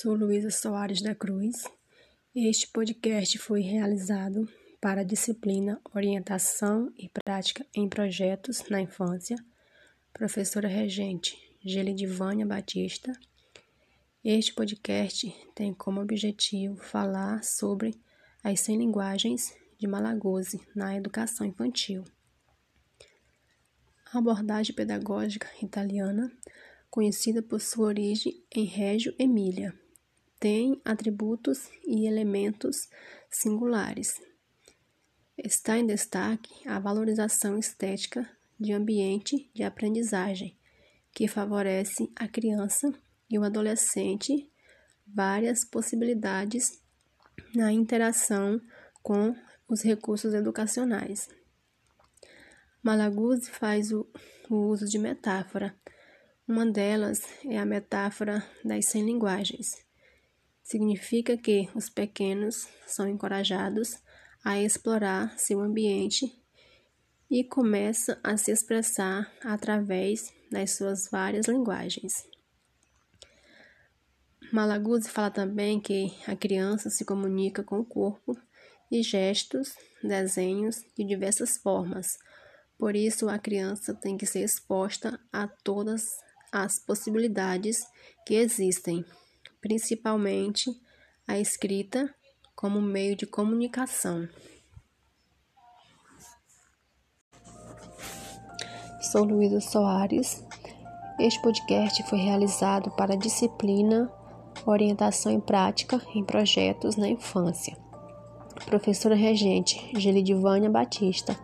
Sou Luísa Soares da Cruz. Este podcast foi realizado para a disciplina Orientação e Prática em Projetos na Infância, professora regente Gelidivânia Batista. Este podcast tem como objetivo falar sobre as 100 linguagens de Malaguzzi na educação infantil. A abordagem pedagógica italiana conhecida por sua origem em Reggio Emília. Tem atributos e elementos singulares. Está em destaque a valorização estética de ambiente de aprendizagem, que favorece a criança e o adolescente várias possibilidades na interação com os recursos educacionais. Malaguzzi faz o, o uso de metáfora uma delas é a metáfora das cem linguagens. Significa que os pequenos são encorajados a explorar seu ambiente e começam a se expressar através das suas várias linguagens. Malaguzzi fala também que a criança se comunica com o corpo e gestos, desenhos de diversas formas. Por isso, a criança tem que ser exposta a todas as possibilidades que existem, principalmente a escrita como meio de comunicação. Sou Luísa Soares. Este podcast foi realizado para a disciplina Orientação em Prática em Projetos na Infância. Professora Regente Gelidivânia Batista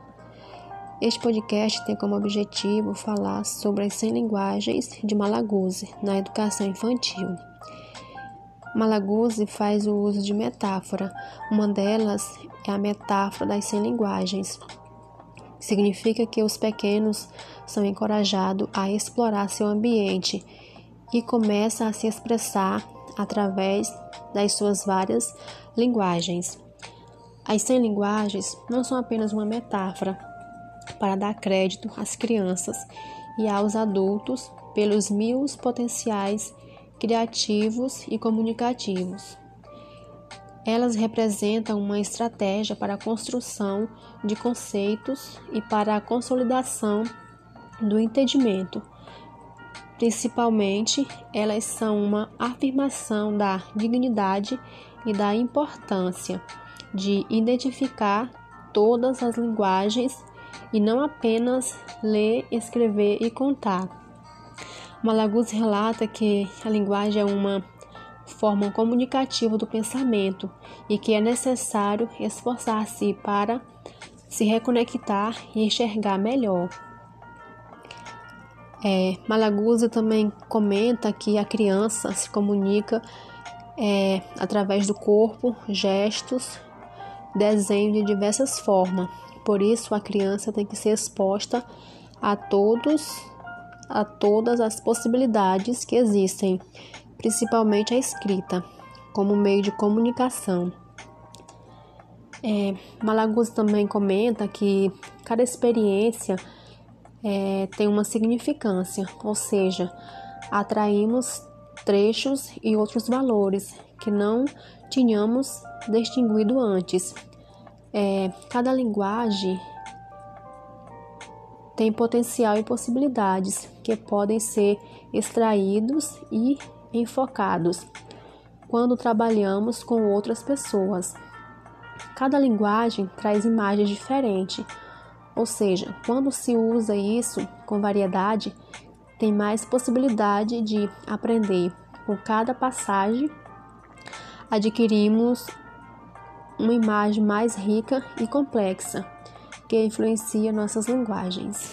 este podcast tem como objetivo falar sobre as 100 linguagens de Malaguzzi na educação infantil. Malaguzzi faz o uso de metáfora. Uma delas é a metáfora das 100 linguagens. Significa que os pequenos são encorajados a explorar seu ambiente e começam a se expressar através das suas várias linguagens. As 100 linguagens não são apenas uma metáfora, para dar crédito às crianças e aos adultos pelos mil potenciais criativos e comunicativos. Elas representam uma estratégia para a construção de conceitos e para a consolidação do entendimento. Principalmente, elas são uma afirmação da dignidade e da importância de identificar todas as linguagens e não apenas ler, escrever e contar. Malaguzzi relata que a linguagem é uma forma comunicativa do pensamento e que é necessário esforçar-se para se reconectar e enxergar melhor. É, Malaguzzi também comenta que a criança se comunica é, através do corpo, gestos, desenho de diversas formas. Por isso, a criança tem que ser exposta a todos, a todas as possibilidades que existem, principalmente a escrita, como meio de comunicação. É, Malaguzzi também comenta que cada experiência é, tem uma significância, ou seja, atraímos trechos e outros valores que não tínhamos distinguido antes. É, cada linguagem tem potencial e possibilidades que podem ser extraídos e enfocados quando trabalhamos com outras pessoas. Cada linguagem traz imagens diferentes, ou seja, quando se usa isso com variedade, tem mais possibilidade de aprender. Com cada passagem, adquirimos uma imagem mais rica e complexa que influencia nossas linguagens.